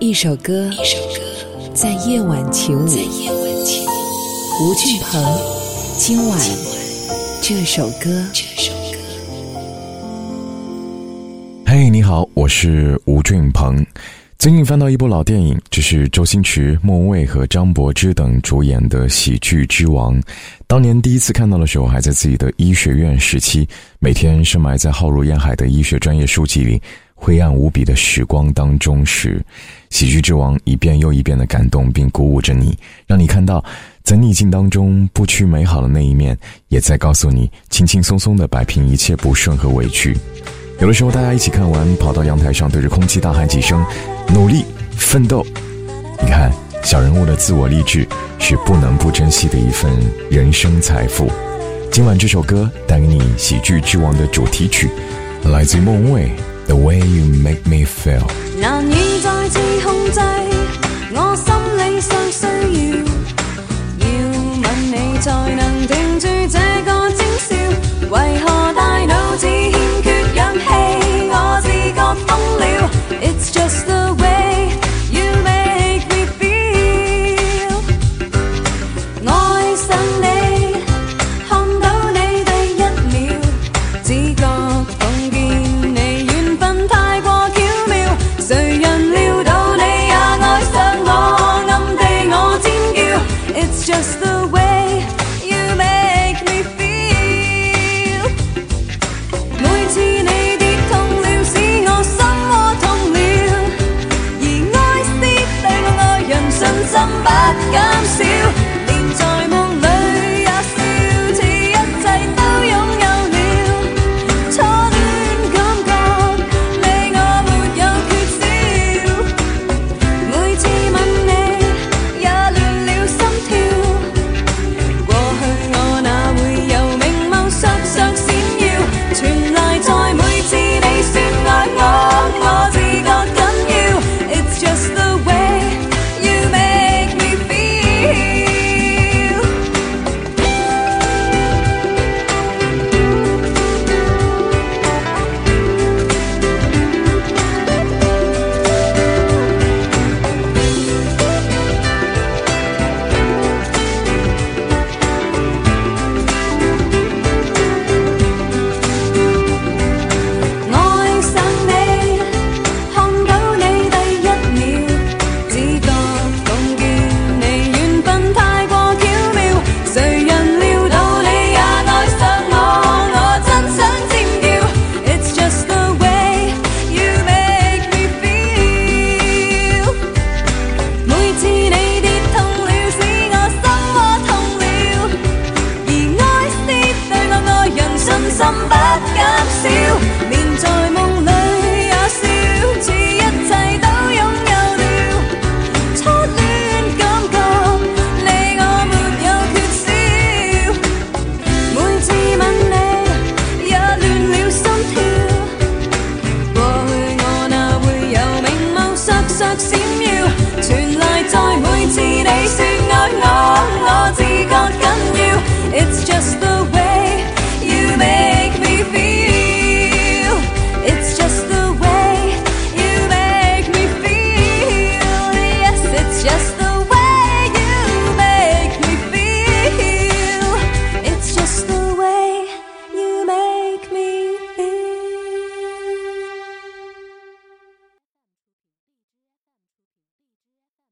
一首歌，在夜晚起舞。吴俊鹏，今晚这首歌。嘿，你好，我是吴俊鹏。最近翻到一部老电影，这是周星驰、莫文蔚和张柏芝等主演的《喜剧之王》。当年第一次看到的时候，还在自己的医学院时期，每天深埋在浩如烟海的医学专业书籍里。灰暗无比的时光当中，是喜剧之王一遍又一遍的感动并鼓舞着你，让你看到在逆境当中不屈美好的那一面，也在告诉你轻轻松松的摆平一切不顺和委屈。有的时候，大家一起看完，跑到阳台上对着空气大喊几声“努力奋斗”，你看小人物的自我励志是不能不珍惜的一份人生财富。今晚这首歌带给你《喜剧之王》的主题曲，来自孟蔚。The way you make me feel，難以再次控制我心理上需要，要吻你才能停住這個徵兆，為何？somebody